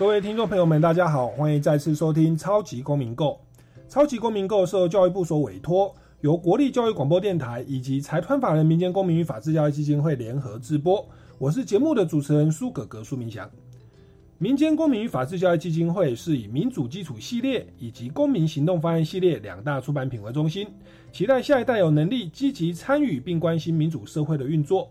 各位听众朋友们，大家好，欢迎再次收听《超级公民购》。《超级公民购》受教育部所委托，由国立教育广播电台以及财团法人民间公民与法治教育基金会联合直播。我是节目的主持人苏格格苏明祥。民间公民与法治教育基金会是以民主基础系列以及公民行动方案系列两大出版品为中心，期待下一代有能力积极参与并关心民主社会的运作。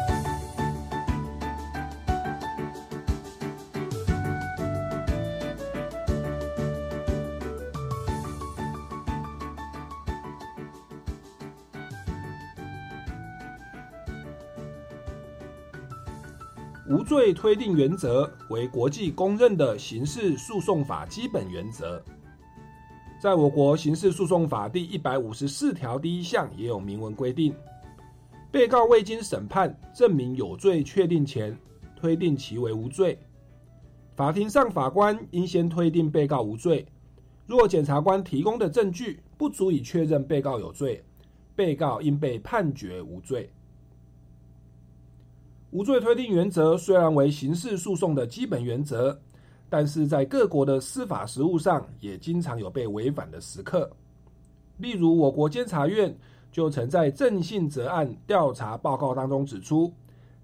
无罪推定原则为国际公认的刑事诉讼法基本原则，在我国刑事诉讼法第一百五十四条第一项也有明文规定：被告未经审判证明有罪确定前，推定其为无罪。法庭上法官应先推定被告无罪，若检察官提供的证据不足以确认被告有罪，被告应被判决无罪。无罪推定原则虽然为刑事诉讼的基本原则，但是在各国的司法实务上也经常有被违反的时刻。例如，我国监察院就曾在郑信哲案调查报告当中指出，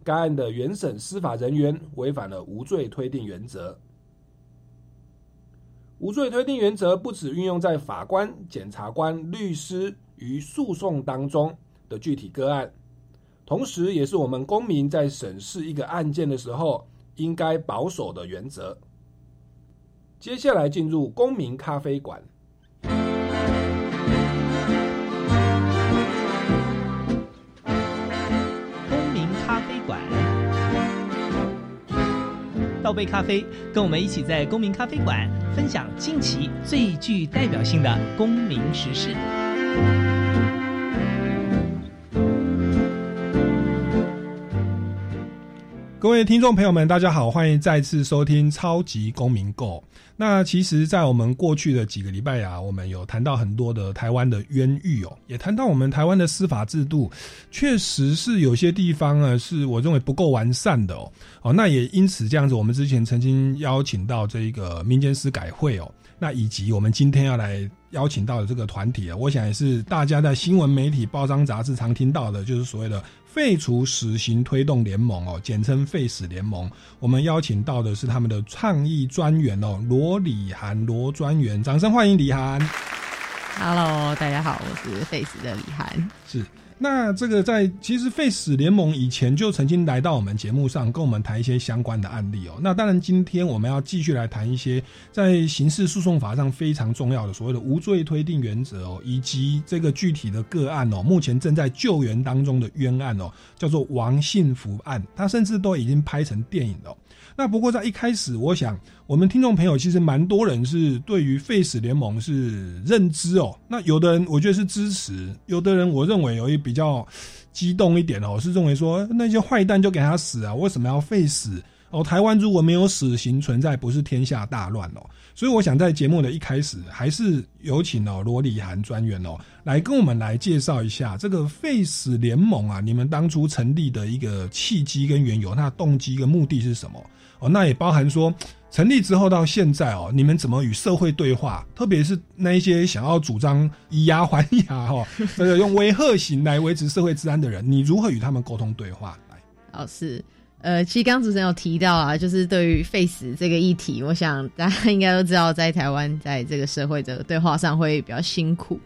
该案的原审司法人员违反了无罪推定原则。无罪推定原则不只运用在法官、检察官、律师与诉讼当中的具体个案。同时，也是我们公民在审视一个案件的时候应该保守的原则。接下来进入公民咖啡馆。公民咖啡馆，倒杯咖啡，跟我们一起在公民咖啡馆分享近期最具代表性的公民时事。各位听众朋友们，大家好，欢迎再次收听《超级公民购》。那其实，在我们过去的几个礼拜呀，我们有谈到很多的台湾的冤狱哦，也谈到我们台湾的司法制度，确实是有些地方呢，是我认为不够完善的哦。哦，那也因此这样子，我们之前曾经邀请到这个民间司改会哦，那以及我们今天要来邀请到的这个团体啊，我想也是大家在新闻媒体、报章杂志常听到的，就是所谓的。废除死刑推动联盟哦，简称废死联盟。我们邀请到的是他们的倡议专员哦，罗李涵罗专员，掌声欢迎李涵。Hello，大家好，我是废死的李涵。是。那这个在其实 Face 联盟以前就曾经来到我们节目上，跟我们谈一些相关的案例哦。那当然，今天我们要继续来谈一些在刑事诉讼法上非常重要的所谓的无罪推定原则哦，以及这个具体的个案哦，目前正在救援当中的冤案哦，叫做王信福案，他甚至都已经拍成电影了。那不过在一开始，我想我们听众朋友其实蛮多人是对于废死联盟是认知哦。那有的人我觉得是支持，有的人我认为有一比较激动一点哦，是认为说那些坏蛋就给他死啊，为什么要废死？哦，台湾如果没有死刑存在，不是天下大乱哦。所以我想在节目的一开始，还是有请哦罗里涵专员哦来跟我们来介绍一下这个废死联盟啊，你们当初成立的一个契机跟缘由，那动机跟目的是什么？哦，那也包含说成立之后到现在哦，你们怎么与社会对话？特别是那一些想要主张以牙还牙哈，这个用威吓型来维持社会治安的人，你如何与他们沟通对话？来，哦是。呃，其实刚主持人有提到啊，就是对于 face 这个议题，我想大家应该都知道，在台湾在这个社会的对话上会比较辛苦。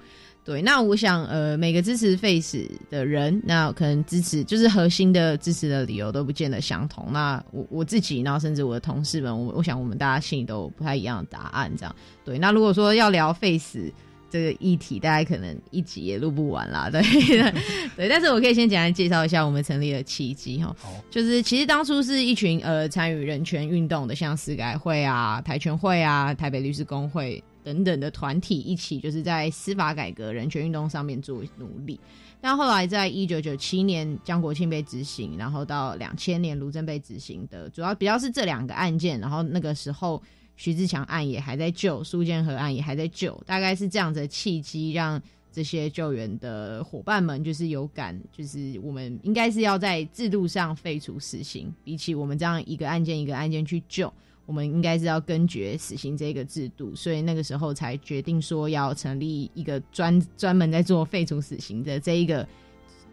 对，那我想，呃，每个支持 face 的人，那可能支持就是核心的支持的理由都不见得相同。那我我自己，然后甚至我的同事们，我我想我们大家心里都不太一样的答案。这样，对。那如果说要聊 face。这个议题大家可能一集也录不完啦，对 对，但是我可以先简单介绍一下我们成立的契机哈，就是其实当初是一群呃参与人权运动的，像司改会啊、台全会啊、台北律师工会等等的团体一起，就是在司法改革、人权运动上面做努力。但后来在一九九七年江国庆被执行，然后到两千年卢正被执行的，主要比较是这两个案件，然后那个时候。徐志强案也还在救，苏建和案也还在救，大概是这样子的契机，让这些救援的伙伴们就是有感，就是我们应该是要在制度上废除死刑，比起我们这样一个案件一个案件去救，我们应该是要根绝死刑这个制度，所以那个时候才决定说要成立一个专专门在做废除死刑的这一个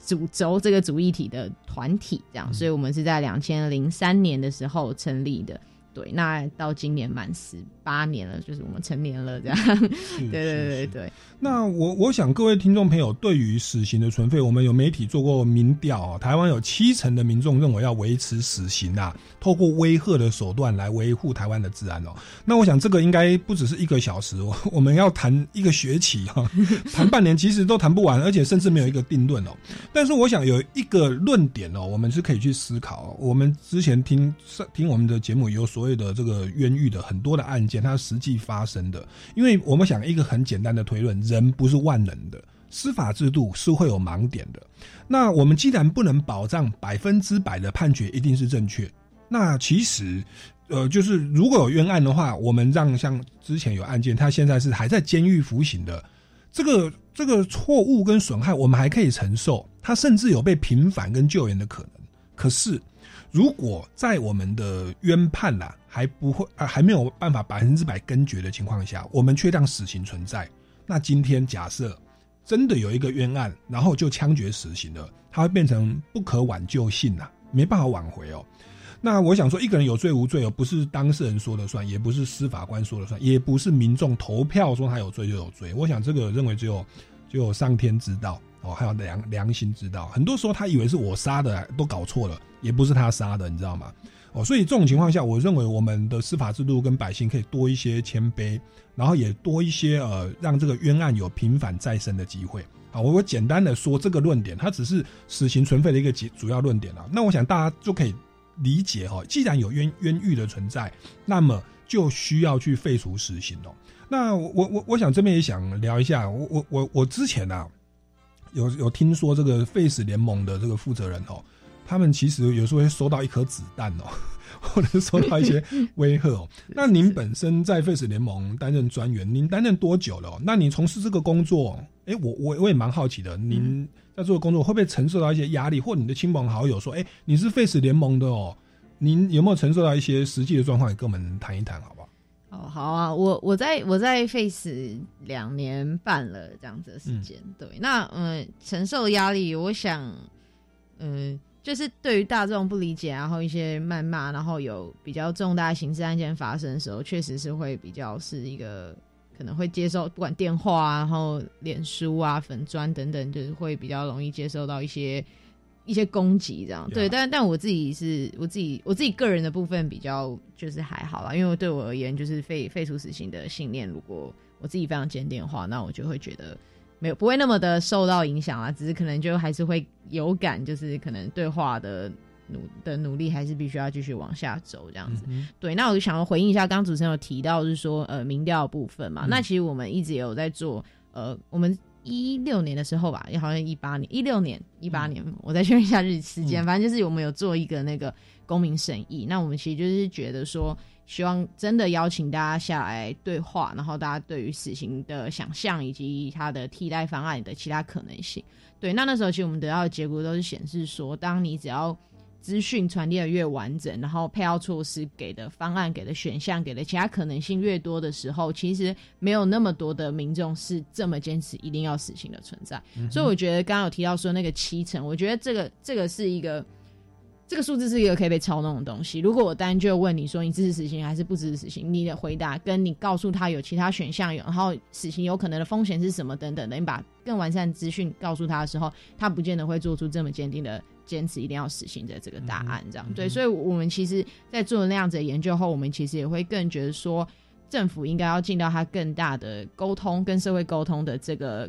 主轴这个主议体的团体，这样，所以我们是在两千零三年的时候成立的。对，那到今年满十八年了，就是我们成年了，这样。对对对对。那我我想各位听众朋友，对于死刑的存废，我们有媒体做过民调啊，台湾有七成的民众认为要维持死刑啊，透过威吓的手段来维护台湾的治安哦。那我想这个应该不只是一个小时，我 我们要谈一个学期哈，谈半年其实都谈不完，而且甚至没有一个定论哦。但是我想有一个论点哦，我们是可以去思考。我们之前听听我们的节目有所谓。的这个冤狱的很多的案件，它实际发生的，因为我们想一个很简单的推论，人不是万能的，司法制度是会有盲点的。那我们既然不能保障百分之百的判决一定是正确，那其实，呃，就是如果有冤案的话，我们让像之前有案件，他现在是还在监狱服刑的，这个这个错误跟损害，我们还可以承受，他甚至有被平反跟救援的可能。可是。如果在我们的冤判啦还不会啊还没有办法百分之百根绝的情况下，我们却让死刑存在，那今天假设真的有一个冤案，然后就枪决死刑了，他会变成不可挽救性呐，没办法挽回哦。那我想说，一个人有罪无罪哦，不是当事人说了算，也不是司法官说了算，也不是民众投票说他有罪就有罪。我想这个认为只有只有上天知道。哦，还有良良心知道，很多时候他以为是我杀的，都搞错了，也不是他杀的，你知道吗？哦，所以这种情况下，我认为我们的司法制度跟百姓可以多一些谦卑，然后也多一些呃，让这个冤案有平反再生的机会。啊，我我简单的说这个论点，它只是死刑存废的一个主主要论点了。那我想大家就可以理解哈，既然有冤冤狱的存在，那么就需要去废除死刑哦。那我我我想这边也想聊一下，我我我我之前啊。有有听说这个 Face 联盟的这个负责人哦，他们其实有时候会收到一颗子弹哦，或者受到一些威吓哦。那您本身在 Face 联盟担任专员，您担任多久了？那你从事这个工作，哎，我我我也蛮好奇的，您在做的工作会不会承受到一些压力？或你的亲朋好友说，哎，你是 Face 联盟的哦，您有没有承受到一些实际的状况？也跟我们谈一谈，好不好？哦，好啊，我我在我在 Face 两年半了，这样子的时间，对，那嗯，承受压力，我想，嗯，就是对于大众不理解，然后一些谩骂，然后有比较重大刑事案件发生的时候，确实是会比较是一个可能会接受，不管电话啊，然后脸书啊、粉砖等等，就是会比较容易接受到一些。一些攻击这样对，但但我自己是我自己我自己个人的部分比较就是还好啦，因为对我而言就是废废除死刑的信念，如果我自己非常坚定的话，那我就会觉得没有不会那么的受到影响啊，只是可能就还是会有感，就是可能对话的努的努力还是必须要继续往下走这样子。对，那我就想要回应一下，刚刚主持人有提到是说呃民调部分嘛，那其实我们一直有在做呃我们。一六年的时候吧，也好像一八年、一六年、一八年，我再确认一下日时间。反正就是我们有做一个那个公民审议，那我们其实就是觉得说，希望真的邀请大家下来对话，然后大家对于死刑的想象以及它的替代方案的其他可能性。对，那那时候其实我们得到的结果都是显示说，当你只要资讯传递的越完整，然后配套措施给的方案、给的选项、给的其他可能性越多的时候，其实没有那么多的民众是这么坚持一定要死刑的存在。所以我觉得刚刚有提到说那个七成，我觉得这个这个是一个。这个数字是一个可以被操弄的东西。如果我单就问你说你支持死刑还是不支持死刑，你的回答跟你告诉他有其他选项，有然后死刑有可能的风险是什么等等的，你把更完善资讯告诉他的时候，他不见得会做出这么坚定的坚持一定要死刑的这个答案。这样对，所以我们其实，在做了那样子的研究后，我们其实也会更觉得说，政府应该要尽到他更大的沟通跟社会沟通的这个。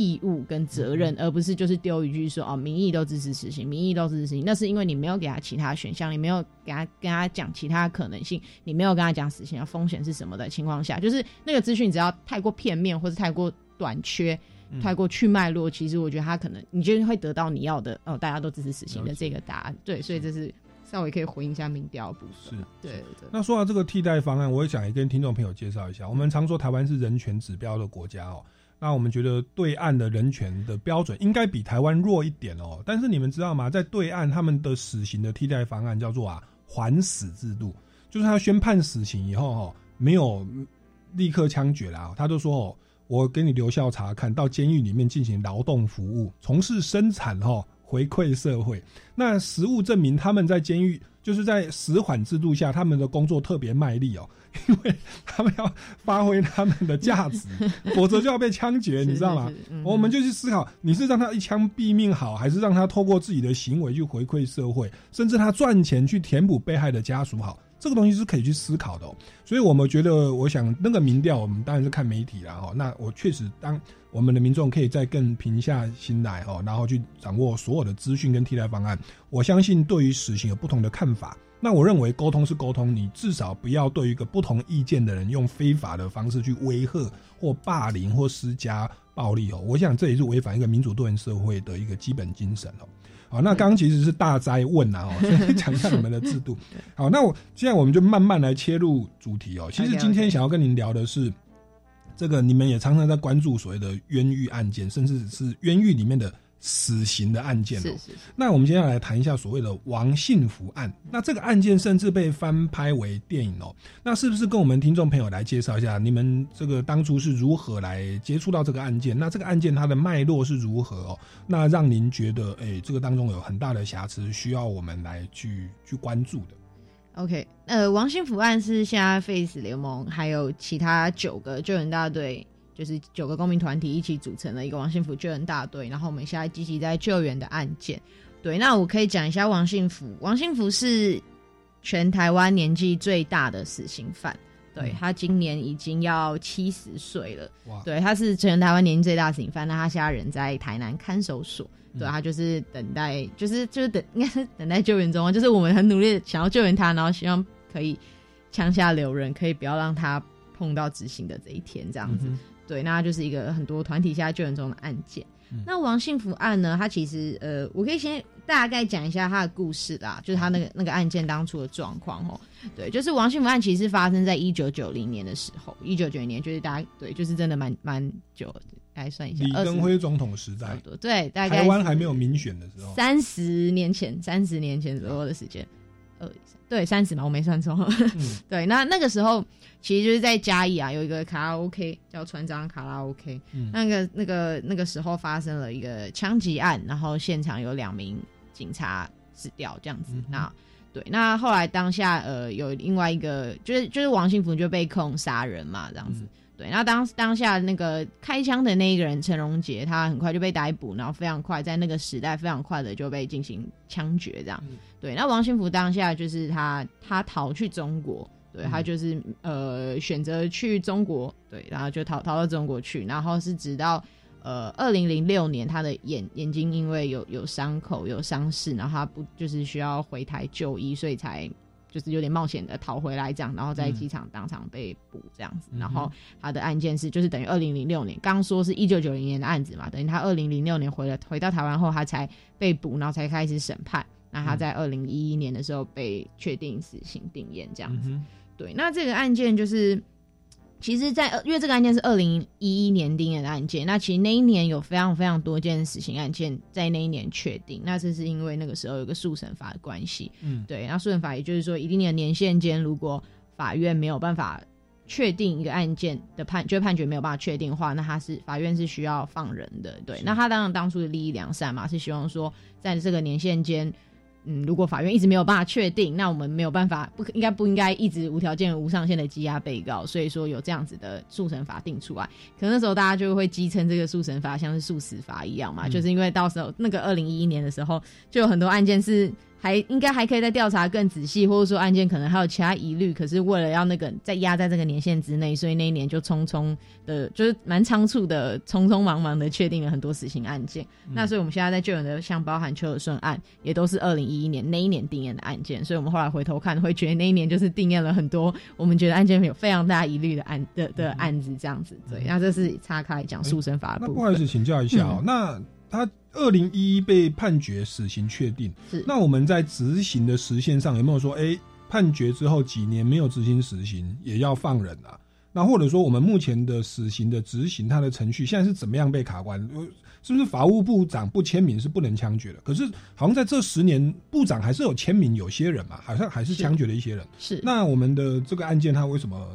义务跟责任，而不是就是丢一句说哦，民意都支持实行，民意都支持实行，那是因为你没有给他其他选项，你没有给他跟他讲其他可能性，你没有跟他讲死刑的风险是什么的情况下，就是那个资讯只要太过片面或是太过短缺，太过去脉络，其实我觉得他可能你就会得到你要的哦，大家都支持死刑的这个答案。对，所以这是稍微可以回应一下民调部分。是，对对。那说到这个替代方案，我也想也跟听众朋友介绍一下，我们常说台湾是人权指标的国家哦。那我们觉得对岸的人权的标准应该比台湾弱一点哦。但是你们知道吗？在对岸他们的死刑的替代方案叫做啊缓死制度，就是他宣判死刑以后哈，没有立刻枪决啦，他就说哦，我给你留校察看到监狱里面进行劳动服务，从事生产哈，回馈社会。那实物证明他们在监狱就是在死缓制度下，他们的工作特别卖力哦。因为 他们要发挥他们的价值，否则就要被枪决，你知道吗？我们就去思考，你是让他一枪毙命好，还是让他透过自己的行为去回馈社会，甚至他赚钱去填补被害的家属好？这个东西是可以去思考的。所以我们觉得，我想那个民调，我们当然是看媒体了哈。那我确实，当我们的民众可以再更平下心来哈，然后去掌握所有的资讯跟替代方案，我相信对于死刑有不同的看法。那我认为沟通是沟通，你至少不要对一个不同意见的人用非法的方式去威吓或霸凌或施加暴力哦。我想这也是违反一个民主多元社会的一个基本精神哦。好，那刚刚其实是大灾问啊，哦，所以讲一下你们的制度。好，那我现在我们就慢慢来切入主题哦。其实今天想要跟您聊的是这个，你们也常常在关注所谓的冤狱案件，甚至是冤狱里面的。死刑的案件哦，那我们接下来谈一下所谓的王信福案。那这个案件甚至被翻拍为电影哦。那是不是跟我们听众朋友来介绍一下，你们这个当初是如何来接触到这个案件？那这个案件它的脉络是如何哦？那让您觉得，哎，这个当中有很大的瑕疵，需要我们来去去关注的。OK，呃，王信福案是现在 Face 联盟还有其他九个救援大队。就是九个公民团体一起组成了一个王幸福救援大队，然后我们现在积极在救援的案件。对，那我可以讲一下王幸福。王幸福是全台湾年纪最大的死刑犯，对他今年已经要七十岁了。哇！对，他是全台湾年纪最大的死刑犯，那他现在人在台南看守所。对，他就是等待，就是就是等，应该是等待救援中。就是我们很努力想要救援他，然后希望可以枪下留人，可以不要让他碰到执行的这一天，这样子。对，那就是一个很多团体下救援中的案件。那王幸福案呢？它其实呃，我可以先大概讲一下他的故事啦，就是他那个那个案件当初的状况哦。对，就是王幸福案其实发生在一九九零年的时候，一九九零年就是大家对，就是真的蛮蛮久，来算一下，李登辉总统时代，对，大概台湾还没有民选的时候，三十年前，三十年前左右的时间，二对三十嘛，我没算错。对，那那个时候。其实就是在嘉义啊，有一个卡拉 OK 叫船长卡拉 OK，那个那个那个时候发生了一个枪击案，然后现场有两名警察死掉这样子。那对，那后来当下呃有另外一个就是就是王幸福就被控杀人嘛这样子。对，那当当下那个开枪的那一个人陈荣杰，他很快就被逮捕，然后非常快在那个时代非常快的就被进行枪决这样。对，那王幸福当下就是他他逃去中国。对他就是呃选择去中国，对，然后就逃逃到中国去，然后是直到呃二零零六年，他的眼眼睛因为有有伤口有伤势，然后他不就是需要回台就医，所以才就是有点冒险的逃回来这样，然后在机场当场被捕这样子，然后他的案件是就是等于二零零六年，刚说是一九九零年的案子嘛，等于他二零零六年回了回到台湾后，他才被捕，然后才开始审判，那他在二零一一年的时候被确定死刑定验这样子。对，那这个案件就是，其实在，因为这个案件是二零一一年定验的案件，那其实那一年有非常非常多件死刑案件在那一年确定，那这是因为那个时候有个速审法的关系，嗯，对，那速审法也就是说，一定的年限间，如果法院没有办法确定一个案件的判，就判决没有办法确定的话，那他是法院是需要放人的，对，那他当然当初的利益良善嘛，是希望说在这个年限间。嗯，如果法院一直没有办法确定，那我们没有办法，不应该不应该一直无条件、无上限的羁押被告？所以说有这样子的速审法定出来，可能那时候大家就会讥称这个速审法像是速死法一样嘛，就是因为到时候那个二零一一年的时候，就有很多案件是。还应该还可以再调查更仔细，或者说案件可能还有其他疑虑，可是为了要那个再压在这个年限之内，所以那一年就匆匆的，就是蛮仓促的，匆匆忙忙的确定了很多死刑案件。那所以我们现在在救援的，像包含邱尔顺案，也都是二零一一年那一年定验的案件。所以我们后来回头看，会觉得那一年就是定验了很多我们觉得案件有非常大疑虑的案的的案子，这样子。对，那这是岔开讲诉审法的部分。那不好意思，请教一下哦，那他。二零一一被判决死刑确定，是那我们在执行的时限上有没有说，哎，判决之后几年没有执行死刑也要放人啊？那或者说我们目前的死刑的执行，它的程序现在是怎么样被卡关？是不是法务部长不签名是不能枪决的？可是好像在这十年，部长还是有签名，有些人嘛，好像还是枪决了一些人。是那我们的这个案件，它为什么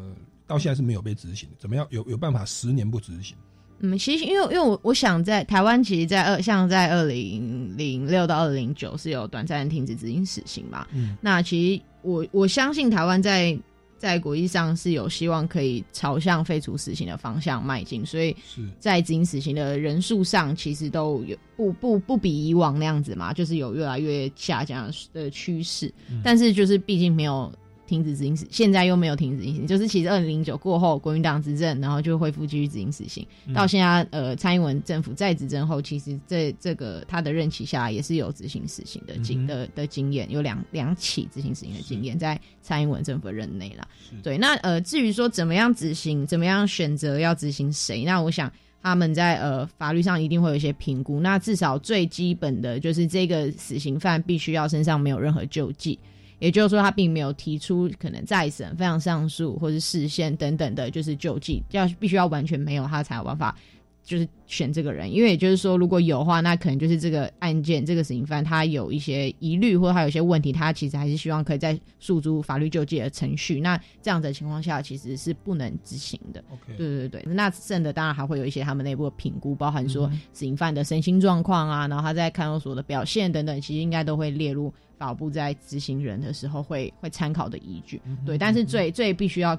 到现在是没有被执行？怎么样有有办法十年不执行？嗯，其实因为因为我我想在台湾，其实，在二像在二零零六到二零九是有短暂停止执行死刑嘛。嗯，那其实我我相信台湾在在国际上是有希望可以朝向废除死刑的方向迈进，所以在执行死刑的人数上，其实都有不不不比以往那样子嘛，就是有越来越下降的趋势。但是就是毕竟没有。停止执行死，现在又没有停止执行，就是其实二零零九过后，国民党执政，然后就恢复继续执行死刑。到现在，呃，蔡英文政府在执政后，其实这这个他的任期下也是有执行死刑的经的的经验，有两两起执行死刑的经验，在蔡英文政府任内啦。对，那呃，至于说怎么样执行，怎么样选择要执行谁，那我想他们在呃法律上一定会有一些评估。那至少最基本的就是这个死刑犯必须要身上没有任何救济。也就是说，他并没有提出可能再审、非常上诉或是释宪等等的，就是救济，要必须要完全没有他才有办法，就是选这个人。因为也就是说，如果有的话，那可能就是这个案件这个死刑犯他有一些疑虑或者他有些问题，他其实还是希望可以在诉诸法律救济的程序。那这样的情况下，其实是不能执行的。对对对，那剩的当然还会有一些他们内部的评估，包含说死刑犯的身心状况啊，然后他在看守所的表现等等，其实应该都会列入。法部在执行人的时候会会参考的依据，对，但是最最必须要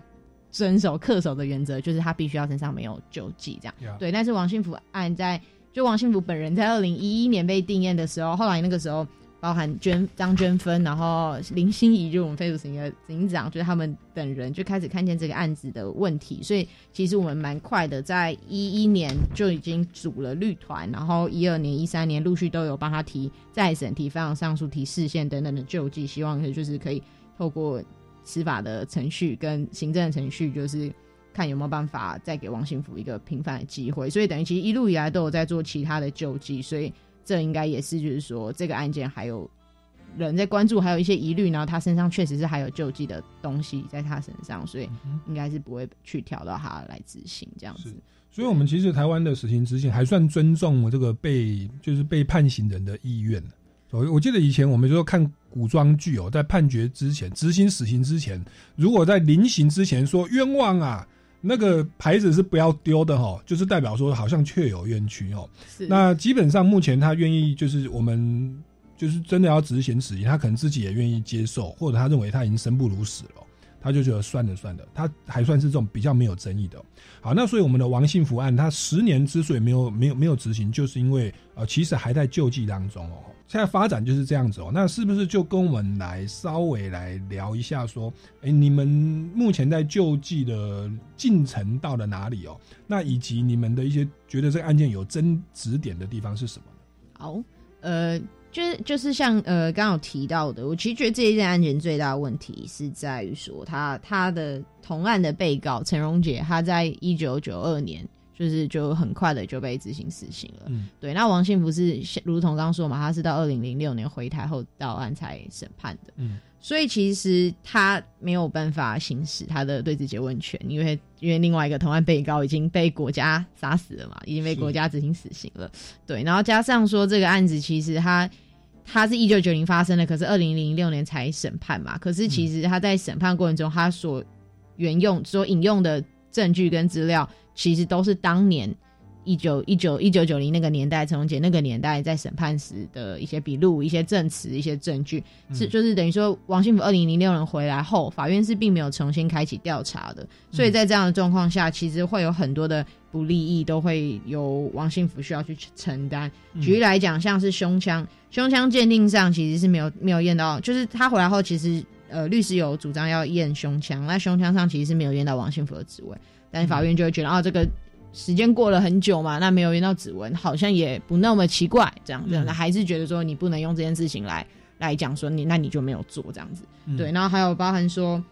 遵守恪守的原则，就是他必须要身上没有救济，这样对。但是王幸福案在就王幸福本人在二零一一年被定验的时候，后来那个时候。包含娟张娟芬，然后林心怡，就我们废除刑的警长，就是他们等人就开始看见这个案子的问题，所以其实我们蛮快的，在一一年就已经组了律团，然后一二年、一三年陆续都有帮他提再审、提非常上诉、提释宪等等的救济，希望就是可以透过司法的程序跟行政的程序，就是看有没有办法再给王幸福一个平反的机会。所以等于其实一路以来都有在做其他的救济，所以。这应该也是，就是说这个案件还有人在关注，还有一些疑虑，然后他身上确实是还有救济的东西在他身上，所以应该是不会去挑到他来执行这样子。所以，我们其实台湾的死刑执行还算尊重这个被就是被判刑人的意愿。我我记得以前我们说看古装剧哦，在判决之前执行死刑之前，如果在临刑之前说冤枉啊。那个牌子是不要丢的哈，就是代表说好像确有冤屈哦。是。那基本上目前他愿意，就是我们就是真的要执行死刑，他可能自己也愿意接受，或者他认为他已经生不如死了，他就觉得算了算了，他还算是这种比较没有争议的。好，那所以我们的王幸福案，他十年之所以没有没有没有执行，就是因为呃其实还在救济当中哦。现在发展就是这样子哦，那是不是就跟我们来稍微来聊一下，说，哎，你们目前在救济的进程到了哪里哦？那以及你们的一些觉得这个案件有争执点的地方是什么呢？好，呃，就是就是像呃刚刚有提到的，我其实觉得这一件案件最大的问题是在于说，他他的同案的被告陈荣杰，他在一九九二年。就是就很快的就被执行死刑了。嗯对，那王信福是如同刚刚说嘛，他是到二零零六年回台后到案才审判的，嗯所以其实他没有办法行使他的对质诘问权，因为因为另外一个同案被告已经被国家杀死了嘛，已经被国家执行死刑了。对，然后加上说这个案子其实他他是一九九零发生的，可是二零零六年才审判嘛，可是其实他在审判过程中，他所原用所引用的证据跟资料，其实都是当年一九一九一九九零那个年代，陈荣杰那个年代在审判时的一些笔录、一些证词、一些证据，是就是等于说王幸福二零零六年回来后，法院是并没有重新开启调查的，所以在这样的状况下，其实会有很多的不利益都会由王幸福需要去承担。举例来讲，像是胸腔，胸腔鉴定上其实是没有没有验到，就是他回来后，其实呃律师有主张要验胸腔，那胸腔上其实是没有验到王幸福的指纹，但是法院就会觉得啊这个。时间过了很久嘛，那没有验到指纹，好像也不那么奇怪，这样这样，嗯。那还是觉得说你不能用这件事情来来讲说你那你就没有做这样子，嗯。对，然后还有包含说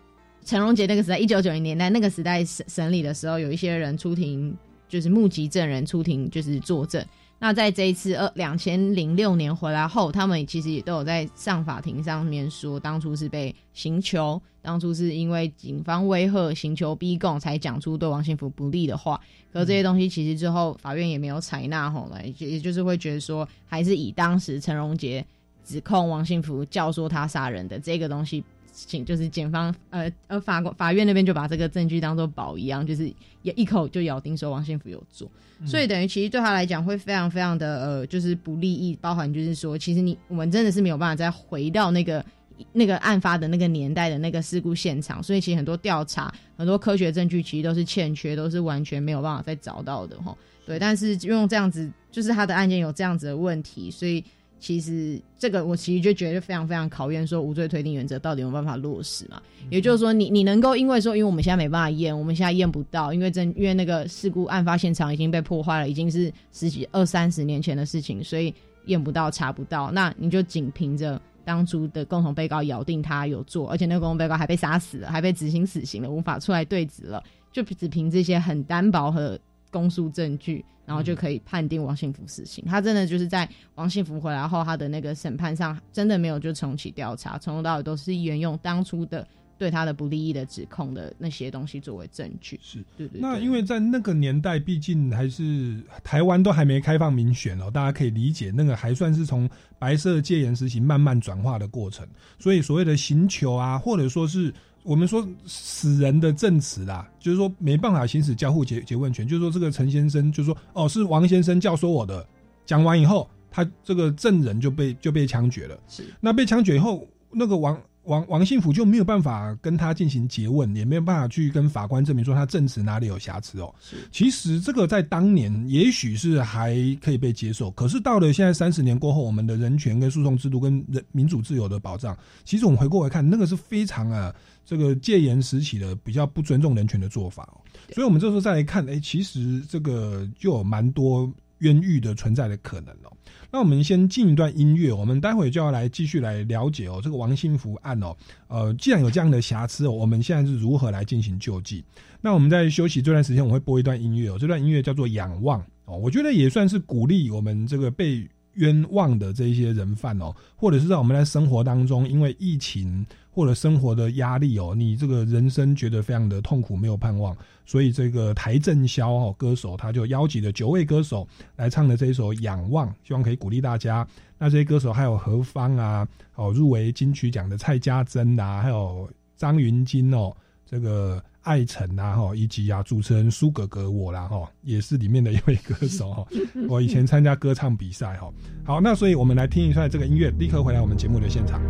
陈荣杰那个时代，一九九零年代那个时代审审理的时候，有一些人出庭就是目击证人出庭就是作证。那在这一次二两千零六年回来后，他们其实也都有在上法庭上面说，当初是被刑求，当初是因为警方威吓、刑求逼供才讲出对王幸福不利的话。可这些东西其实之后法院也没有采纳，后来也也就是会觉得说，还是以当时陈荣杰指控王幸福教唆他杀人的这个东西，请就是检方呃呃法官法院那边就把这个证据当做宝一样，就是也一口就咬定说王幸福有做，所以等于其实对他来讲会非常非常的呃就是不利益，包含就是说其实你我们真的是没有办法再回到那个。那个案发的那个年代的那个事故现场，所以其实很多调查、很多科学证据其实都是欠缺，都是完全没有办法再找到的哈。对，但是用这样子，就是他的案件有这样子的问题，所以其实这个我其实就觉得非常非常考验说无罪推定原则到底有没有办法落实嘛？也就是说你，你能够因为说，因为我们现在没办法验，我们现在验不到，因为真因为那个事故案发现场已经被破坏了，已经是十几二三十年前的事情，所以验不到查不到，那你就仅凭着。当初的共同被告咬定他有做，而且那个共同被告还被杀死了，还被执行死刑了，无法出来对质了，就只凭这些很单薄和公诉证据，然后就可以判定王幸福死刑。他真的就是在王幸福回来后，他的那个审判上真的没有就重启调查，从头到尾都是沿用当初的对他的不利益的指控的那些东西作为证据。是。对对对。那因为在那个年代，毕竟还是台湾都还没开放民选哦，大家可以理解，那个还算是从白色戒严时期慢慢转化的过程。所以所谓的刑求啊，或者说是我们说死人的证词啦，就是说没办法行使交互结结问权，就是说这个陈先生就说哦是王先生教唆我的，讲完以后，他这个证人就被就被枪决了。是那被枪决以后，那个王王王信福就没有办法跟他进行诘问，也没有办法去跟法官证明说他证词哪里有瑕疵哦。其实这个在当年也许是还可以被接受，可是到了现在三十年过后，我们的人权跟诉讼制度跟人民主自由的保障，其实我们回过来看，那个是非常啊这个戒严时期的比较不尊重人权的做法哦。所以我们这时候再来看，哎，其实这个就有蛮多冤狱的存在的可能哦。那我们先进一段音乐，我们待会就要来继续来了解哦，这个王幸福案哦，呃，既然有这样的瑕疵哦，我们现在是如何来进行救济？那我们在休息这段时间，我会播一段音乐哦，这段音乐叫做《仰望》哦，我觉得也算是鼓励我们这个被冤枉的这一些人犯哦，或者是在我们在生活当中，因为疫情或者生活的压力哦，你这个人生觉得非常的痛苦，没有盼望，所以这个台正宵哦歌手他就邀集了九位歌手来唱的这一首《仰望》，希望可以鼓励大家。那这些歌手还有何方啊，哦入围金曲奖的蔡家珍啊，还有张云京哦，这个艾辰啊，哈，以及啊主持人苏格格我啦，哈，也是里面的一位歌手哈。我以前参加歌唱比赛哈。好，那所以我们来听一下这个音乐，立刻回来我们节目的现场。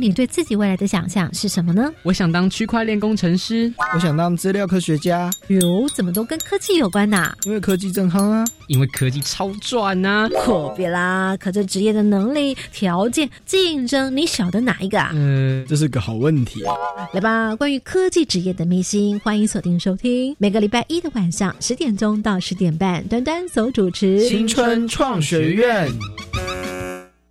你对自己未来的想象是什么呢？我想当区块链工程师，我想当资料科学家，哟，怎么都跟科技有关呐、因为科技正夯啊。因为科技超赚啊。可别啦，可这职业的能力、条件、竞争，你晓得哪一个啊？嗯，这是个好问题啊。来吧，关于科技职业的秘辛，欢迎锁定收听，每个礼拜一的晚上十点钟到十点半，端端所主持。青春创学院。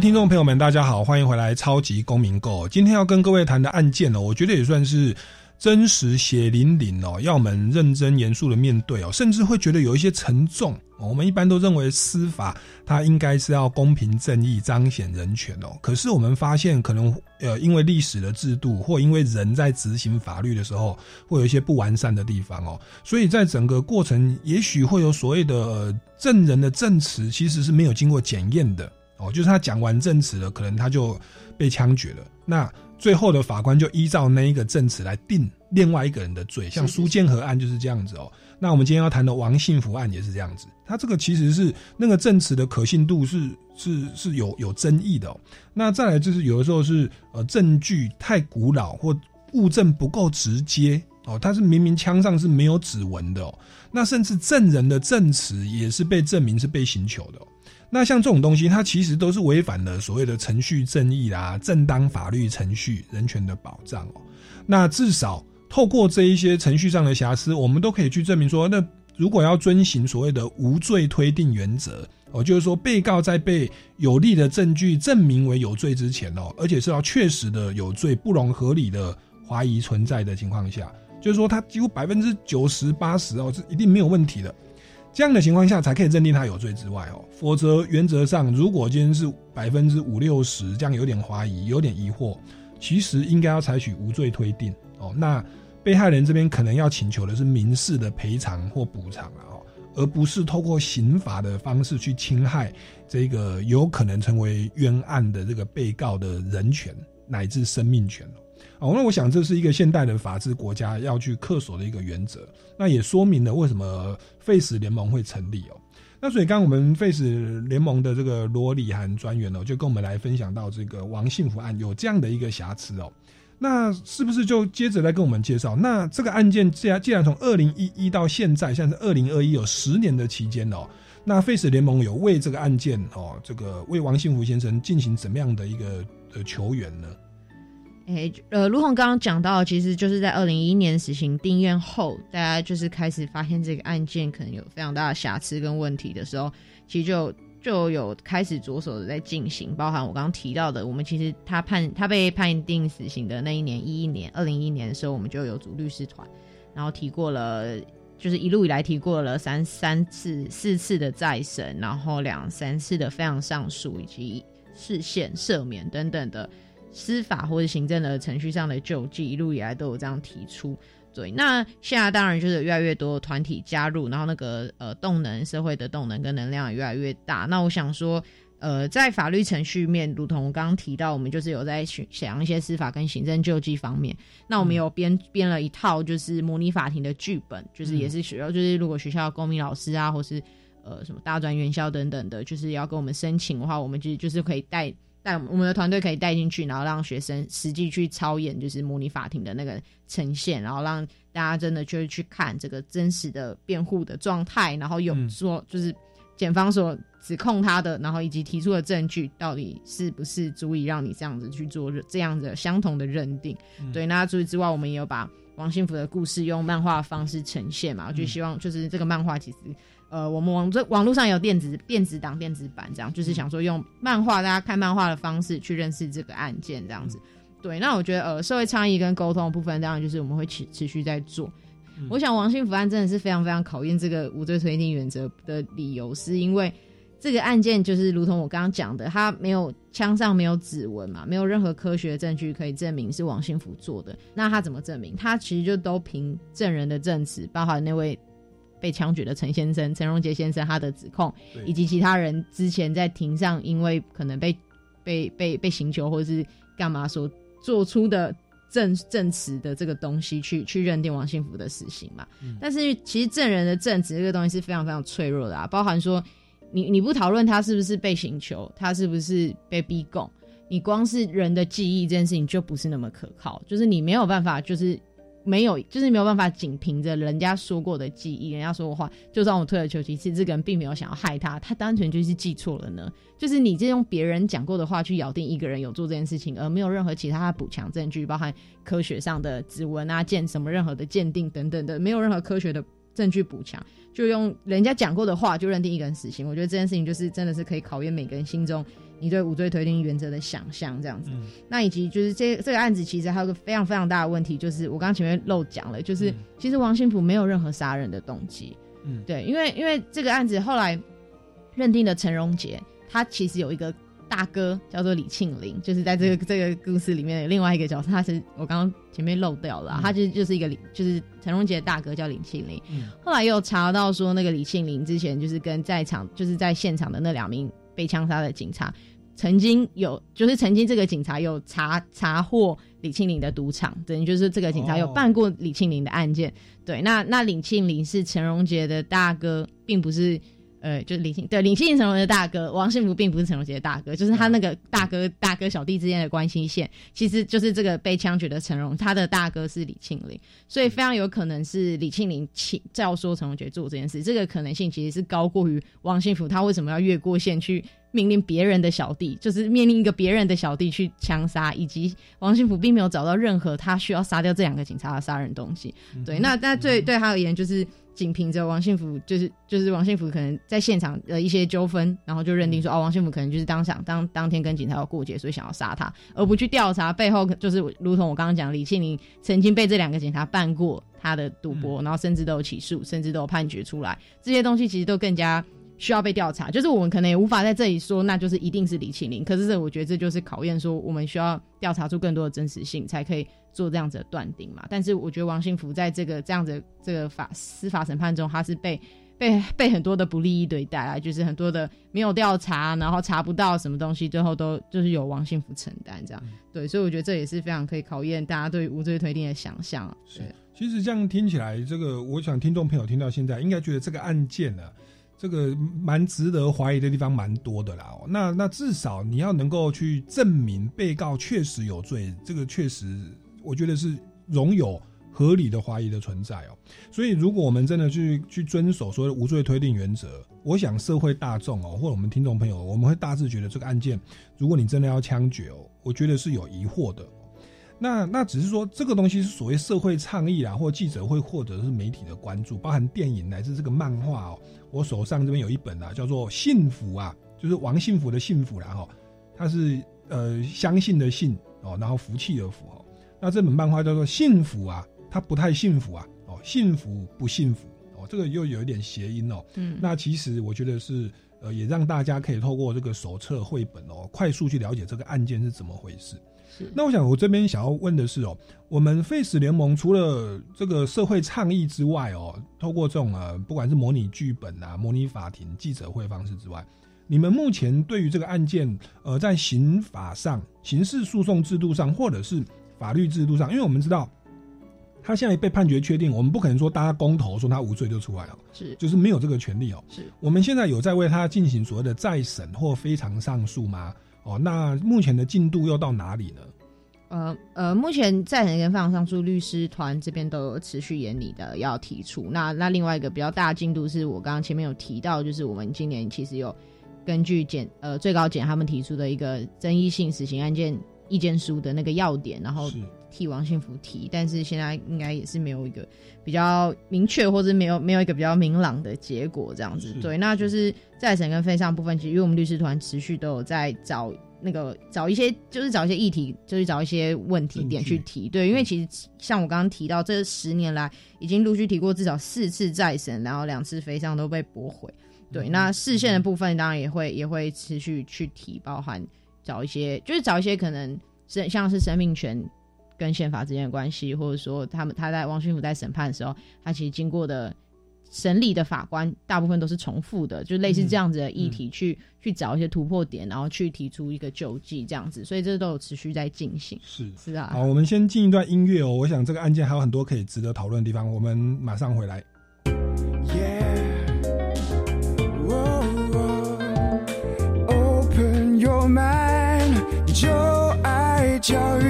听众朋友们，大家好，欢迎回来《超级公民购》。今天要跟各位谈的案件呢，我觉得也算是真实血淋淋哦，要我们认真严肃的面对哦，甚至会觉得有一些沉重。我们一般都认为司法它应该是要公平正义、彰显人权哦，可是我们发现可能呃，因为历史的制度或因为人在执行法律的时候，会有一些不完善的地方哦，所以在整个过程，也许会有所谓的、呃证人的证词其实是没有经过检验的。哦，就是他讲完证词了，可能他就被枪决了。那最后的法官就依照那一个证词来定另外一个人的罪，像苏建和案就是这样子哦。那我们今天要谈的王信福案也是这样子，他这个其实是那个证词的可信度是是是有有争议的哦。那再来就是有的时候是呃证据太古老或物证不够直接哦，他是明明枪上是没有指纹的哦，那甚至证人的证词也是被证明是被刑求的哦。那像这种东西，它其实都是违反了所谓的程序正义啦、正当法律程序、人权的保障哦。那至少透过这一些程序上的瑕疵，我们都可以去证明说，那如果要遵循所谓的无罪推定原则哦，就是说被告在被有力的证据证明为有罪之前哦，而且是要确实的有罪，不容合理的怀疑存在的情况下，就是说他几乎百分之九十八十哦，是一定没有问题的。这样的情况下才可以认定他有罪之外哦，否则原则上如果今天是百分之五六十这样有点怀疑、有点疑惑，其实应该要采取无罪推定哦。那被害人这边可能要请求的是民事的赔偿或补偿啊，而不是透过刑法的方式去侵害这个有可能成为冤案的这个被告的人权乃至生命权哦。哦，那我想这是一个现代的法治国家要去恪守的一个原则，那也说明了为什么 Face 联盟会成立哦。那所以刚刚我们 Face 联盟的这个罗里涵专员哦，就跟我们来分享到这个王幸福案有这样的一个瑕疵哦。那是不是就接着来跟我们介绍？那这个案件既然既然从二零一一到现在，现在是二零二一，有十年的期间哦。那 Face 联盟有为这个案件哦，这个为王幸福先生进行怎么样的一个呃求援呢？诶，呃，如同刚刚讲到，其实就是在二零一一年实行定验后，大家就是开始发现这个案件可能有非常大的瑕疵跟问题的时候，其实就就有开始着手的在进行，包含我刚刚提到的，我们其实他判他被判定死刑的那一年一一年二零一一年的时候，我们就有组律师团，然后提过了，就是一路以来提过了三三次四次的再审，然后两三次的非常上诉以及释宪赦免等等的。司法或者行政的程序上的救济，一路以来都有这样提出。对，那现在当然就是越来越多团体加入，然后那个呃动能社会的动能跟能量也越来越大。那我想说，呃，在法律程序面，如同我刚刚提到，我们就是有在想一些司法跟行政救济方面。那我们有编编了一套就是模拟法庭的剧本，就是也是学校，就是如果学校公民老师啊，或是呃什么大专院校等等的，就是要跟我们申请的话，我们就就是可以带。带我们的团队可以带进去，然后让学生实际去操演，就是模拟法庭的那个呈现，然后让大家真的就是去看这个真实的辩护的状态，然后有说就是检方所指控他的，然后以及提出的证据到底是不是足以让你这样子去做这样的相同的认定。对，那除此之外，我们也有把王幸福的故事用漫画方式呈现嘛，我就希望就是这个漫画其实。呃，我们网这网络上有电子电子档、电子版，这样就是想说用漫画，大家看漫画的方式去认识这个案件，这样子。对，那我觉得呃，社会倡议跟沟通的部分，当然就是我们会持持续在做。我想王幸福案真的是非常非常考验这个无罪推定原则的理由，是因为这个案件就是如同我刚刚讲的，他没有枪上没有指纹嘛，没有任何科学证据可以证明是王幸福做的。那他怎么证明？他其实就都凭证人的证词，包含那位。被枪决的陈先生、陈荣杰先生，他的指控，以及其他人之前在庭上因为可能被被被被刑求或者是干嘛所做出的证证词的这个东西，去去认定王幸福的死刑嘛。但是其实证人的证词这个东西是非常非常脆弱的啊，包含说你你不讨论他是不是被刑求，他是不是被逼供，你光是人的记忆这件事情就不是那么可靠，就是你没有办法就是。没有，就是没有办法仅凭着人家说过的记忆，人家说过话，就算我退而求其次，这个人并没有想要害他，他单纯就是记错了呢。就是你这用别人讲过的话去咬定一个人有做这件事情，而没有任何其他的补强证据，包含科学上的指纹啊、鉴什么任何的鉴定等等的，没有任何科学的证据补强，就用人家讲过的话就认定一个人死刑。我觉得这件事情就是真的是可以考验每个人心中。你对无罪推定原则的想象，这样子，那以及就是这这个案子其实还有个非常非常大的问题，就是我刚刚前面漏讲了，就是其实王幸福没有任何杀人的动机，嗯，对，因为因为这个案子后来认定的陈荣杰，他其实有一个大哥叫做李庆林，就是在这个这个故事里面的另外一个角色，他是我刚刚前面漏掉了，他就就是一个李，就是陈荣杰的大哥叫李庆林，后来又查到说那个李庆林之前就是跟在场就是在现场的那两名。被枪杀的警察曾经有，就是曾经这个警察有查查获李庆林的赌场，等于就是这个警察有办过李庆林的案件。对，那那李庆林是陈荣杰的大哥，并不是。呃，就是李庆对李庆成龙的大哥王幸福，并不是成龙杰的大哥，就是他那个大哥大哥小弟之间的关系线，其实就是这个被枪决的成龙，他的大哥是李庆林，所以非常有可能是李庆林请教唆成龙杰做这件事，这个可能性其实是高过于王幸福他为什么要越过线去命令别人的小弟，就是命令一个别人的小弟去枪杀，以及王幸福并没有找到任何他需要杀掉这两个警察的杀人东西。对，那那对对他而言就是。仅凭着王幸福，就是就是王幸福可能在现场的一些纠纷，然后就认定说，哦，王幸福可能就是当场当当天跟警察有过节，所以想要杀他，而不去调查背后，就是如同我刚刚讲，李庆林曾经被这两个警察办过他的赌博，然后甚至都有起诉，甚至都有判决出来，这些东西其实都更加。需要被调查，就是我们可能也无法在这里说，那就是一定是李庆林。可是这我觉得这就是考验，说我们需要调查出更多的真实性，才可以做这样子的断定嘛。但是我觉得王幸福在这个这样子这个法司法审判中，他是被被被很多的不利益对待啊，就是很多的没有调查，然后查不到什么东西，最后都就是由王幸福承担这样。对，所以我觉得这也是非常可以考验大家对无罪推定的想象。是，其实这样听起来，这个我想听众朋友听到现在，应该觉得这个案件呢。这个蛮值得怀疑的地方蛮多的啦，那那至少你要能够去证明被告确实有罪，这个确实我觉得是容有合理的怀疑的存在哦。所以如果我们真的去去遵守所谓无罪推定原则，我想社会大众哦，或者我们听众朋友，我们会大致觉得这个案件，如果你真的要枪决哦，我觉得是有疑惑的。那那只是说这个东西是所谓社会倡议啊，或记者会，或者是媒体的关注，包含电影乃至这个漫画哦。我手上这边有一本啊，叫做《幸福》啊，就是王幸福的幸福啦哈，它是呃相信的信哦，然后福气的福哦。那这本漫画叫做《幸福》啊，它不太幸福啊哦，幸福不幸福哦，这个又有一点谐音哦。嗯，那其实我觉得是呃，也让大家可以透过这个手册绘本哦，快速去了解这个案件是怎么回事。那我想，我这边想要问的是哦，我们 Face 联盟除了这个社会倡议之外哦，透过这种呃，不管是模拟剧本啊、模拟法庭、记者会方式之外，你们目前对于这个案件，呃，在刑法上、刑事诉讼制度上，或者是法律制度上，因为我们知道他现在被判决确定，我们不可能说大家公投说他无罪就出来了，是就是没有这个权利哦。是我们现在有在为他进行所谓的再审或非常上诉吗？哦，那目前的进度又到哪里呢？呃呃，目前在很跟非常上诉律师团这边都有持续严拟的要提出。那那另外一个比较大的进度是我刚刚前面有提到，就是我们今年其实有根据检呃最高检他们提出的一个争议性死刑案件意见书的那个要点，然后替王幸福提，但是现在应该也是没有一个比较明确或者没有没有一个比较明朗的结果这样子。对，那就是再审跟非上部分，其实因为我们律师团持续都有在找。那个找一些就是找一些议题，就是找一些问题点去提。对，因为其实像我刚刚提到，这十年来已经陆续提过至少四次再审，然后两次非上都被驳回。对，那视线的部分当然也会也会持续去提，包含找一些就是找一些可能是像是生命权跟宪法之间的关系，或者说他们他在王训福在审判的时候，他其实经过的。审理的法官大部分都是重复的，就类似这样子的议题，去去找一些突破点，然后去提出一个救济这样子，所以这都有持续在进行。是是啊，好，我们先进一段音乐哦。我想这个案件还有很多可以值得讨论的地方，我们马上回来。Open your mind，就爱教育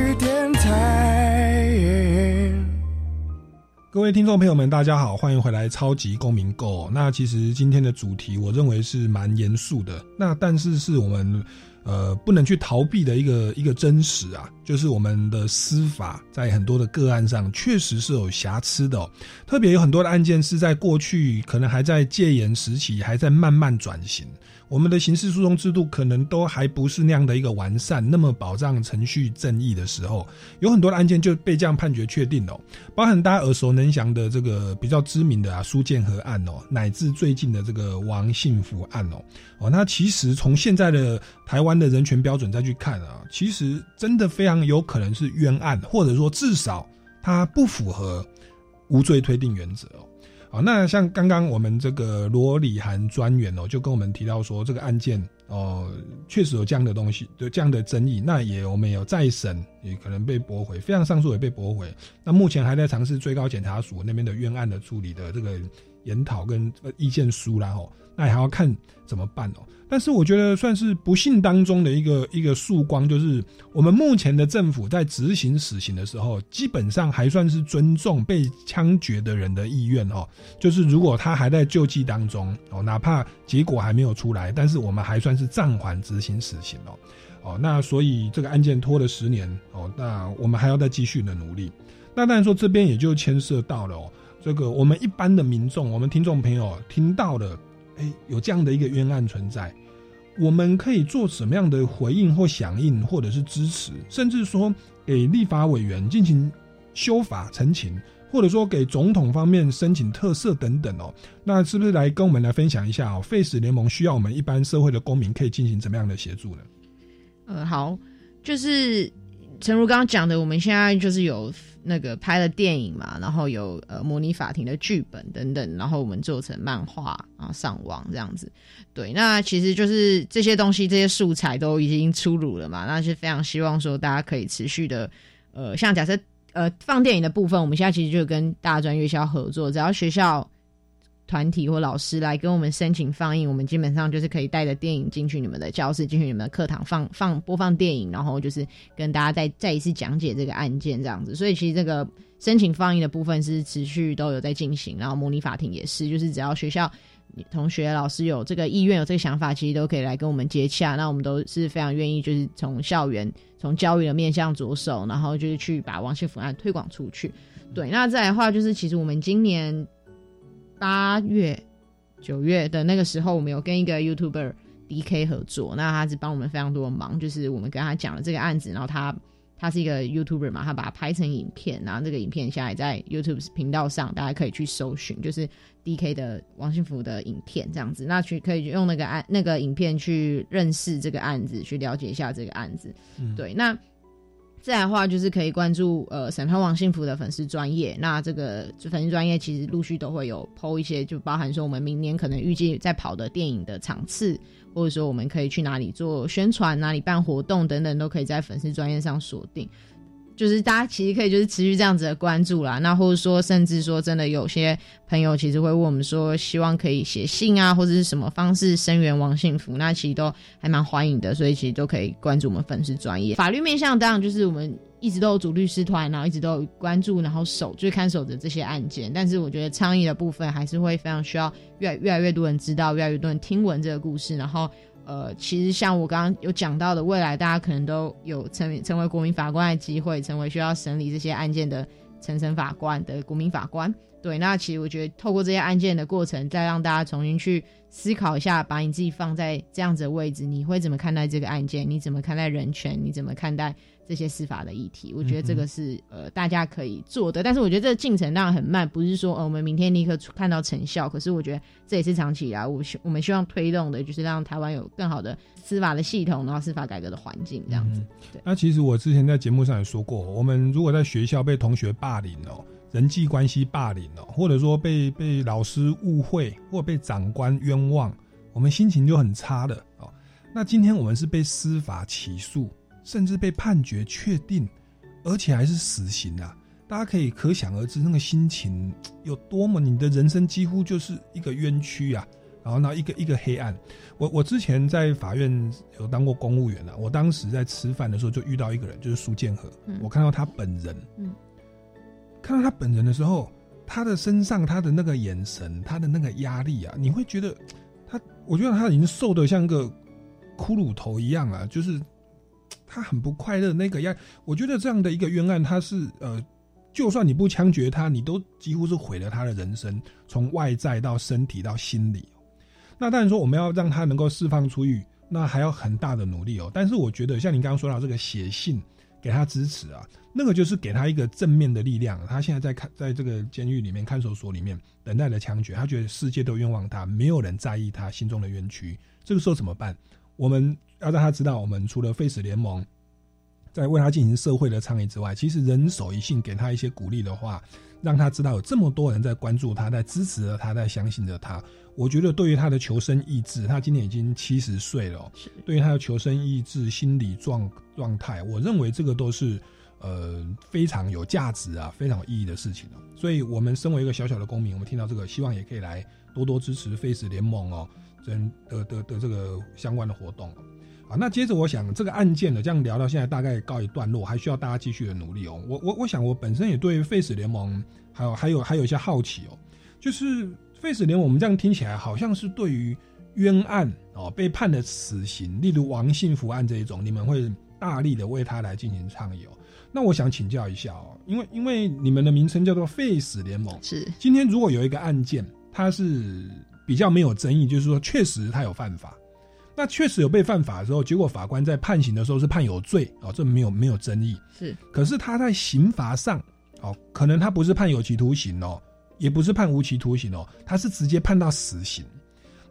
各位听众朋友们，大家好，欢迎回来《超级公民购》。那其实今天的主题，我认为是蛮严肃的。那但是是我们呃不能去逃避的一个一个真实啊，就是我们的司法在很多的个案上确实是有瑕疵的。特别有很多的案件是在过去可能还在戒严时期，还在慢慢转型。我们的刑事诉讼制度可能都还不是那样的一个完善，那么保障程序正义的时候，有很多的案件就被这样判决确定了，包含大家耳熟能详的这个比较知名的啊苏建和案哦，乃至最近的这个王幸福案哦，哦，那其实从现在的台湾的人权标准再去看啊，其实真的非常有可能是冤案，或者说至少它不符合无罪推定原则哦。好，那像刚刚我们这个罗里涵专员哦，就跟我们提到说，这个案件哦，确实有这样的东西，有这样的争议。那也我们有再审，也可能被驳回，非常上诉也被驳回。那目前还在尝试最高检察署那边的冤案的处理的这个研讨跟意见书啦，吼，那还要看怎么办哦。但是我觉得算是不幸当中的一个一个曙光，就是我们目前的政府在执行死刑的时候，基本上还算是尊重被枪决的人的意愿哦。就是如果他还在救济当中哦，哪怕结果还没有出来，但是我们还算是暂缓执行死刑哦。哦，那所以这个案件拖了十年哦，那我们还要再继续的努力。那当然说这边也就牵涉到了哦，这个我们一般的民众，我们听众朋友听到了。哎，有这样的一个冤案存在，我们可以做什么样的回应或响应，或者是支持，甚至说给立法委员进行修法澄清，或者说给总统方面申请特赦等等哦。那是不是来跟我们来分享一下哦？Face 联盟需要我们一般社会的公民可以进行怎么样的协助呢？呃，好，就是诚如刚刚讲的，我们现在就是有。那个拍了电影嘛，然后有呃模拟法庭的剧本等等，然后我们做成漫画啊上网这样子。对，那其实就是这些东西，这些素材都已经出炉了嘛，那是非常希望说大家可以持续的，呃，像假设呃放电影的部分，我们现在其实就跟大专院校合作，只要学校。团体或老师来跟我们申请放映，我们基本上就是可以带着电影进去你们的教室，进去你们的课堂放放播放电影，然后就是跟大家再再一次讲解这个案件这样子。所以其实这个申请放映的部分是持续都有在进行，然后模拟法庭也是，就是只要学校同学、老师有这个意愿、有这个想法，其实都可以来跟我们接洽。那我们都是非常愿意，就是从校园、从教育的面向着手，然后就是去把王幸福案推广出去。对，那再来的话，就是其实我们今年八月、九月的那个时候，我们有跟一个 YouTuber D K 合作，那他是帮我们非常多的忙，就是我们跟他讲了这个案子，然后他。他是一个 YouTuber 嘛，他把它拍成影片，然后这个影片现在在 YouTube 频道上，大家可以去搜寻，就是 DK 的王幸福的影片这样子，那去可以用那个案那个影片去认识这个案子，去了解一下这个案子。对，那再来的话就是可以关注呃审判王幸福的粉丝专业，那这个粉丝专业其实陆续都会有 PO 一些，就包含说我们明年可能预计在跑的电影的场次。或者说我们可以去哪里做宣传，哪里办活动等等，都可以在粉丝专业上锁定。就是大家其实可以就是持续这样子的关注啦。那或者说甚至说真的有些朋友其实会问我们说，希望可以写信啊，或者是什么方式声援王幸福，那其实都还蛮欢迎的。所以其实都可以关注我们粉丝专业。法律面向当然就是我们。一直都有组律师团，然后一直都有关注，然后守就看守着这些案件。但是我觉得倡议的部分还是会非常需要越越来越多人知道，越来越多人听闻这个故事。然后，呃，其实像我刚刚有讲到的，未来大家可能都有成成为国民法官的机会，成为需要审理这些案件的陈审法官的国民法官。对，那其实我觉得透过这些案件的过程，再让大家重新去思考一下，把你自己放在这样子的位置，你会怎么看待这个案件？你怎么看待人权？你怎么看待？这些司法的议题，我觉得这个是呃大家可以做的，但是我觉得这个进程当然很慢，不是说呃我们明天立刻看到成效。可是我觉得这也是长期以来我希我们希望推动的，就是让台湾有更好的司法的系统，然后司法改革的环境这样子。对。那其实我之前在节目上也说过，我们如果在学校被同学霸凌哦，人际关系霸凌哦，或者说被被老师误会，或被长官冤枉，我们心情就很差的哦。那今天我们是被司法起诉。甚至被判决确定，而且还是死刑啊！大家可以可想而知那个心情有多么，你的人生几乎就是一个冤屈啊！然后呢，一个一个黑暗。我我之前在法院有当过公务员啊，我当时在吃饭的时候就遇到一个人，就是苏建和。我看到他本人，嗯，看到他本人的时候，他的身上他的那个眼神，他的那个压力啊，你会觉得他，我觉得他已经瘦的像个骷髅头一样啊，就是。他很不快乐，那个样，我觉得这样的一个冤案，他是呃，就算你不枪决他，你都几乎是毁了他的人生，从外在到身体到心理。那当然说我们要让他能够释放出狱，那还要很大的努力哦。但是我觉得像你刚刚说到这个写信给他支持啊，那个就是给他一个正面的力量。他现在在看在这个监狱里面看守所里面等待着枪决，他觉得世界都冤枉他，没有人在意他心中的冤屈。这个时候怎么办？我们。要让他知道，我们除了 Face 联盟在为他进行社会的倡议之外，其实人手一信给他一些鼓励的话，让他知道有这么多人在关注他，在支持着他，在相信着他。我觉得对于他的求生意志，他今年已经七十岁了，对于他的求生意志、心理状状态，我认为这个都是呃非常有价值啊，非常有意义的事情。所以，我们身为一个小小的公民，我们听到这个，希望也可以来多多支持 Face 联盟哦，人的的的这个相关的活动。啊，那接着我想这个案件呢，这样聊到现在大概告一段落，还需要大家继续的努力哦。我我我想我本身也对 Face 联盟还有还有还有一些好奇哦，就是 Face 联盟我们这样听起来好像是对于冤案哦被判的死刑，例如王幸福案这一种，你们会大力的为他来进行倡议哦。那我想请教一下哦，因为因为你们的名称叫做 Face 联盟，是今天如果有一个案件，它是比较没有争议，就是说确实他有犯法。那确实有被犯法的时候，结果法官在判刑的时候是判有罪哦，这没有没有争议。是，可是他在刑罚上哦，可能他不是判有期徒刑哦，也不是判无期徒刑哦，他是直接判到死刑。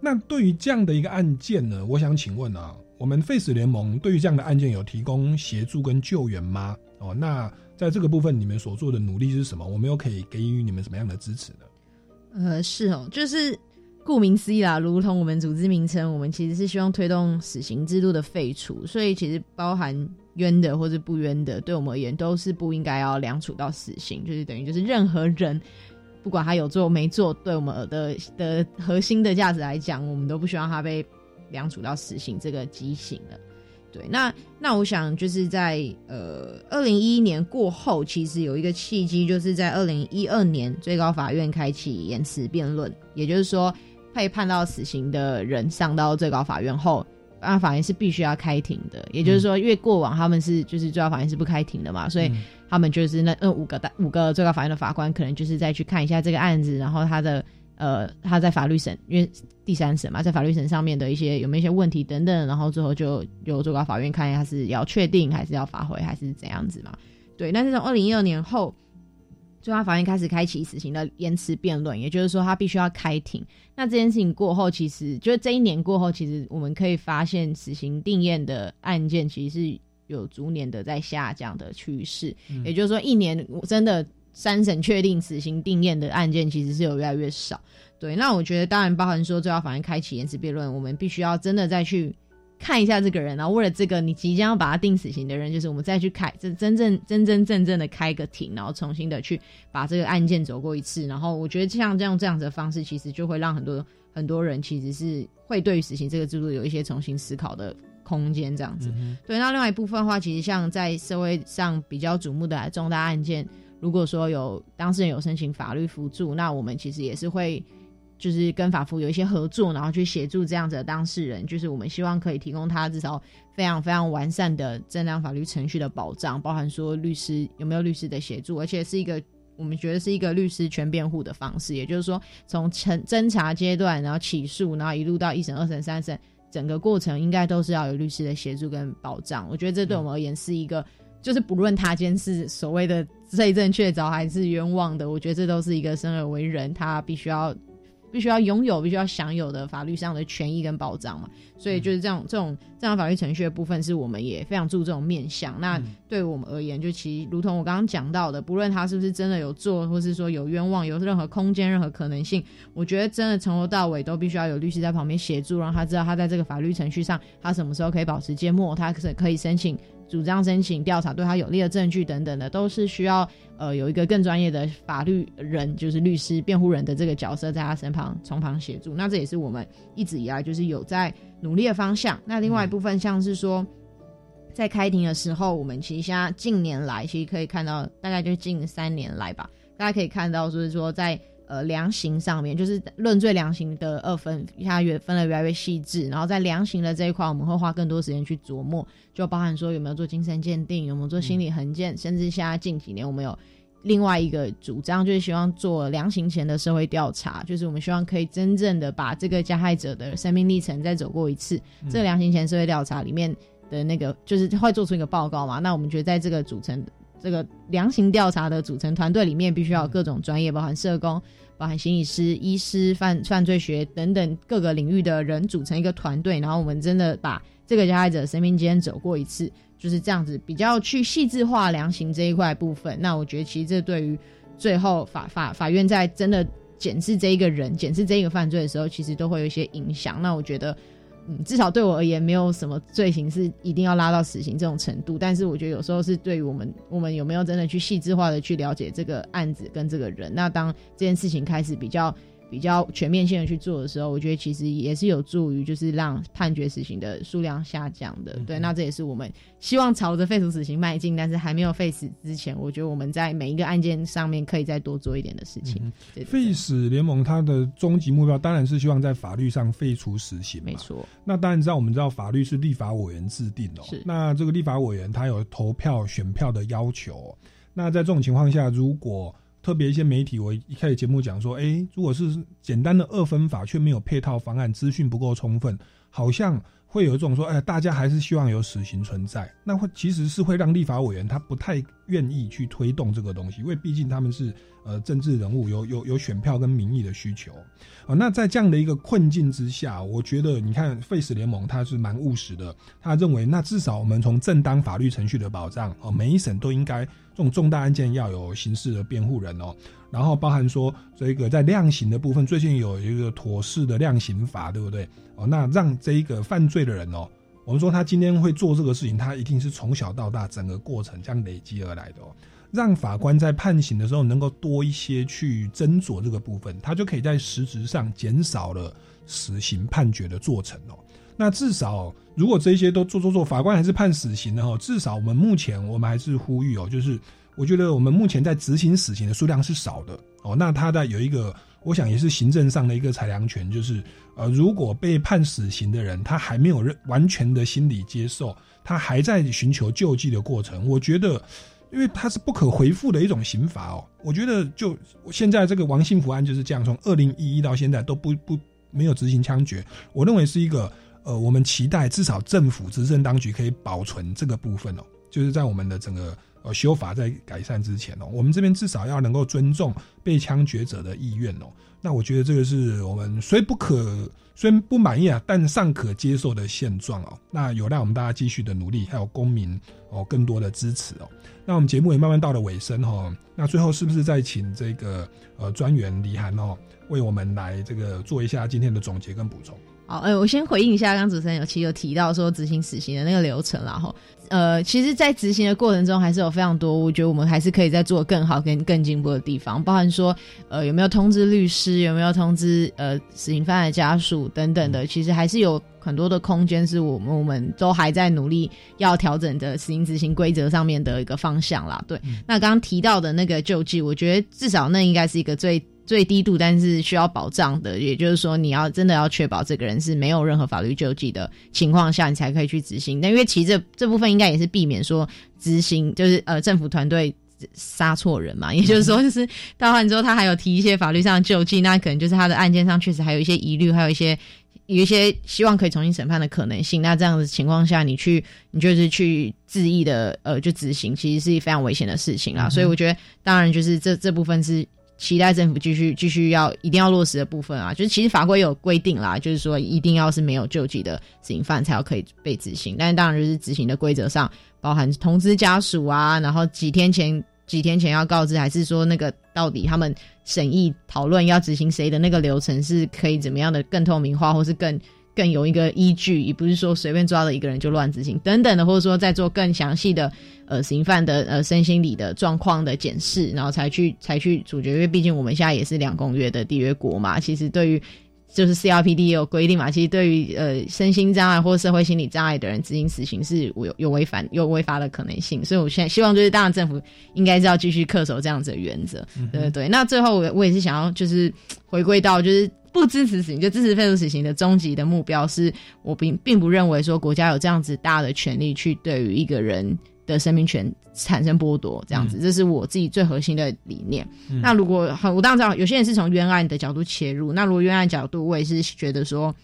那对于这样的一个案件呢，我想请问啊，我们 Face 联盟对于这样的案件有提供协助跟救援吗？哦，那在这个部分你们所做的努力是什么？我们又可以给予你们什么样的支持呢？呃，是哦，就是。顾名思义啦，如同我们组织名称，我们其实是希望推动死刑制度的废除，所以其实包含冤的或者不冤的，对我们而言都是不应该要量处到死刑，就是等于就是任何人，不管他有做没做，对我们的的核心的价值来讲，我们都不希望他被量处到死刑这个极刑的。对，那那我想就是在呃二零一一年过后，其实有一个契机，就是在二零一二年最高法院开启言辞辩论，也就是说。被判到死刑的人上到最高法院后，那法院是必须要开庭的。也就是说，因为过往他们是就是最高法院是不开庭的嘛，所以他们就是那那五个大五个最高法院的法官，可能就是再去看一下这个案子，然后他的呃他在法律审，因为第三审嘛，在法律审上面的一些有没有一些问题等等，然后最后就由最高法院看一下是要确定还是要发回还是怎样子嘛。对，但是从二零一二年后。最高法院开始开启死刑的延迟辩论，也就是说，他必须要开庭。那这件事情过后，其实就是这一年过后，其实我们可以发现，死刑定验的案件其实是有逐年的在下降的趋势。也就是说，一年真的三审确定死刑定验的案件，其实是有越来越少。对，那我觉得当然包含说，最高法院开启延迟辩论，我们必须要真的再去。看一下这个人，然后为了这个你即将要把他定死刑的人，就是我们再去开，这真正真真正正的开个庭，然后重新的去把这个案件走过一次。然后我觉得像这样这样子的方式，其实就会让很多很多人其实是会对于死刑这个制度有一些重新思考的空间。这样子，对。那另外一部分的话，其实像在社会上比较瞩目的重大案件，如果说有当事人有申请法律辅助，那我们其实也是会。就是跟法服有一些合作，然后去协助这样子的当事人，就是我们希望可以提供他至少非常非常完善的正当法律程序的保障，包含说律师有没有律师的协助，而且是一个我们觉得是一个律师全辩护的方式，也就是说从侦侦查阶段，然后起诉，然后一路到一审、二审、三审，整个过程应该都是要有律师的协助跟保障。我觉得这对我们而言是一个，就是不论他今天是所谓的罪证确凿还是冤枉的，我觉得这都是一个生而为人，他必须要。必须要拥有、必须要享有的法律上的权益跟保障嘛，所以就是这种这种这样法律程序的部分，是我们也非常注重面向。那对我们而言，就其实如同我刚刚讲到的，不论他是不是真的有做，或是说有冤枉、有任何空间、任何可能性，我觉得真的从头到尾都必须要有律师在旁边协助，让他知道他在这个法律程序上，他什么时候可以保持缄默，他是可以申请。主张申请调查对他有利的证据等等的，都是需要呃有一个更专业的法律人，就是律师、辩护人的这个角色在他身旁从旁协助。那这也是我们一直以来就是有在努力的方向。那另外一部分像是说，在开庭的时候，我们其实现在近年来其实可以看到，大概就近三年来吧，大家可以看到就是说在。呃，量刑上面就是论罪量刑的二分，它越分的越来越细致。然后在量刑的这一块，我们会花更多时间去琢磨，就包含说有没有做精神鉴定，有没有做心理横鉴，甚至现在近几年我们有另外一个主张，就是希望做量刑前的社会调查，就是我们希望可以真正的把这个加害者的生命历程再走过一次。这个量刑前社会调查里面的那个，就是会做出一个报告嘛？那我们觉得在这个组成。这个量刑调查的组成团队里面，必须要有各种专业，包含社工、包含心理师、医师、犯犯罪学等等各个领域的人组成一个团队。然后我们真的把这个加害者生命间走过一次，就是这样子，比较去细致化量刑这一块部分。那我觉得其实这对于最后法法法院在真的检视这一个人、检视这一个犯罪的时候，其实都会有一些影响。那我觉得。嗯，至少对我而言，没有什么罪行是一定要拉到死刑这种程度。但是我觉得有时候是对于我们，我们有没有真的去细致化的去了解这个案子跟这个人？那当这件事情开始比较。比较全面性的去做的时候，我觉得其实也是有助于，就是让判决死刑的数量下降的。对，那这也是我们希望朝着废除死刑迈进，但是还没有废死之前，我觉得我们在每一个案件上面可以再多做一点的事情。废死联盟它的终极目标当然是希望在法律上废除死刑，没错。那当然知道，我们知道法律是立法委员制定的，是。那这个立法委员他有投票选票的要求，那在这种情况下，如果特别一些媒体，我一开始节目讲说，哎，如果是简单的二分法，却没有配套方案，资讯不够充分，好像会有一种说，哎，大家还是希望有死刑存在，那会其实是会让立法委员他不太愿意去推动这个东西，因为毕竟他们是呃政治人物，有有有选票跟民意的需求啊。那在这样的一个困境之下，我觉得你看废死联盟他是蛮务实的，他认为那至少我们从正当法律程序的保障哦，每一审都应该。这种重大案件要有刑事的辩护人哦，然后包含说这个在量刑的部分，最近有一个妥适的量刑法，对不对？哦，那让这一个犯罪对的人哦，我们说他今天会做这个事情，他一定是从小到大整个过程这样累积而来的哦。让法官在判刑的时候能够多一些去斟酌这个部分，他就可以在实质上减少了死刑判决的做成哦。那至少，如果这些都做做做，法官还是判死刑的哈。至少我们目前我们还是呼吁哦，就是我觉得我们目前在执行死刑的数量是少的哦。那他的有一个，我想也是行政上的一个裁量权，就是呃，如果被判死刑的人，他还没有认完全的心理接受，他还在寻求救济的过程，我觉得，因为他是不可回复的一种刑罚哦。我觉得就现在这个王幸福案就是这样，从二零一一到现在都不不没有执行枪决，我认为是一个呃，我们期待至少政府执政当局可以保存这个部分哦，就是在我们的整个。呃，修法在改善之前哦，我们这边至少要能够尊重被枪决者的意愿哦。那我觉得这个是我们虽不可虽不满意啊，但尚可接受的现状哦。那有赖我们大家继续的努力，还有公民哦更多的支持哦。那我们节目也慢慢到了尾声哈。那最后是不是再请这个呃专员李涵哦，为我们来这个做一下今天的总结跟补充？好，哎，我先回应一下，刚主持人有其有提到说执行死刑的那个流程，然后，呃，其实，在执行的过程中，还是有非常多，我觉得我们还是可以再做更好跟更进步的地方，包含说，呃，有没有通知律师，有没有通知呃死刑犯的家属等等的，其实还是有很多的空间，是我们我们都还在努力要调整的死刑执行规则上面的一个方向啦。对，那刚刚提到的那个救济，我觉得至少那应该是一个最。最低度，但是需要保障的，也就是说，你要真的要确保这个人是没有任何法律救济的情况下，你才可以去执行。但因为其实这这部分应该也是避免说执行，就是呃政府团队杀错人嘛。也就是说，就是到案之后，他还有提一些法律上的救济，那可能就是他的案件上确实还有一些疑虑，还有一些有一些希望可以重新审判的可能性。那这样的情况下，你去你就是去恣意的呃就执行，其实是非常危险的事情啦。所以我觉得，当然就是这这部分是。期待政府继续继续要一定要落实的部分啊，就是其实法规有规定啦，就是说一定要是没有救济的死刑犯才要可以被执行。但是当然就是执行的规则上包含通知家属啊，然后几天前几天前要告知，还是说那个到底他们审议讨论要执行谁的那个流程是可以怎么样的更透明化，或是更。更有一个依据，也不是说随便抓了一个人就乱执行等等的，或者说在做更详细的呃刑犯的呃身心理的状况的检视，然后才去才去主角。因为毕竟我们现在也是两公约的缔约国嘛，其实对于就是 CRPD 也有规定嘛，其实对于呃身心障碍或社会心理障碍的人执行死刑是有有违反有违法的可能性。所以我现在希望就是当然政府应该是要继续恪守这样子的原则，对对对。那最后我我也是想要就是回归到就是。不支持死刑，就支持废除死刑的终极的目标是，我并并不认为说国家有这样子大的权利去对于一个人的生命权产生剥夺，这样子，这是我自己最核心的理念。那如果很我当然知道有些人是从冤案的角度切入，那如果冤案角度，我也是觉得说，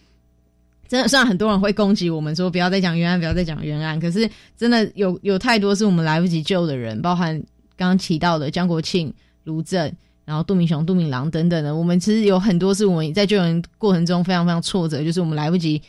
真的虽然很多人会攻击我们说不要再讲冤案，不要再讲冤案，可是真的有有太多是我们来不及救的人，包含刚刚提到的江国庆、卢正。然后杜明雄、杜明郎等等的，我们其实有很多是我们在救援过程中非常非常挫折，就是我们来不及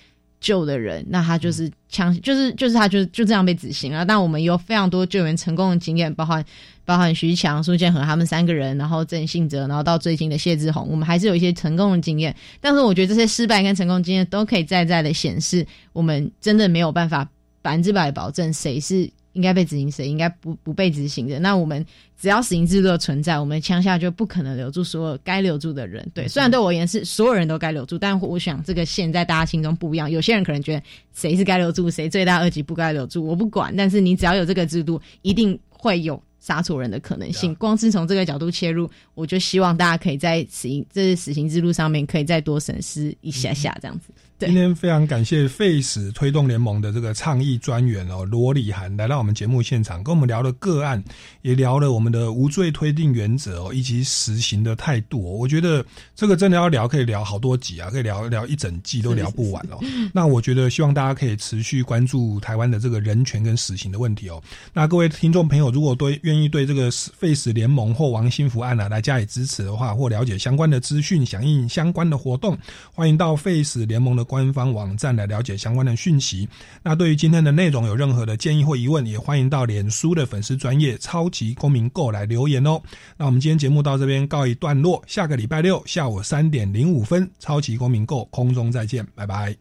救的人，那他就是枪，就是就是他就就这样被执行了。但我们有非常多救援成功的经验，包含包含徐强、苏建和他们三个人，然后郑信哲，然后到最近的谢志宏，我们还是有一些成功的经验。但是我觉得这些失败跟成功经验都可以在在的显示，我们真的没有办法百分之百保证谁是。应该被执行，谁应该不不被执行的？那我们只要死刑制度存在，我们枪下就不可能留住所有该留住的人。对，虽然对我而言是所有人都该留住，但我想这个线在大家心中不一样。有些人可能觉得谁是该留住，谁罪大恶极不该留住，我不管。但是你只要有这个制度，一定会有杀错人的可能性。光是从这个角度切入，我就希望大家可以在死刑这是死刑之路上面可以再多审视一下下这样子。今天非常感谢废死推动联盟的这个倡议专员哦罗里涵来到我们节目现场，跟我们聊了个案，也聊了我们的无罪推定原则哦，以及实行的态度。我觉得这个真的要聊，可以聊好多集啊，可以聊聊一整季都聊不完哦。那我觉得希望大家可以持续关注台湾的这个人权跟死刑的问题哦。那各位听众朋友，如果对愿意对这个废死联盟或王幸福案啊来加以支持的话，或了解相关的资讯，响应相关的活动，欢迎到废死联盟的。官方网站来了解相关的讯息。那对于今天的内容有任何的建议或疑问，也欢迎到脸书的粉丝专业超级公民购来留言哦。那我们今天节目到这边告一段落，下个礼拜六下午三点零五分，超级公民购空中再见，拜拜，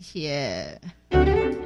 谢谢。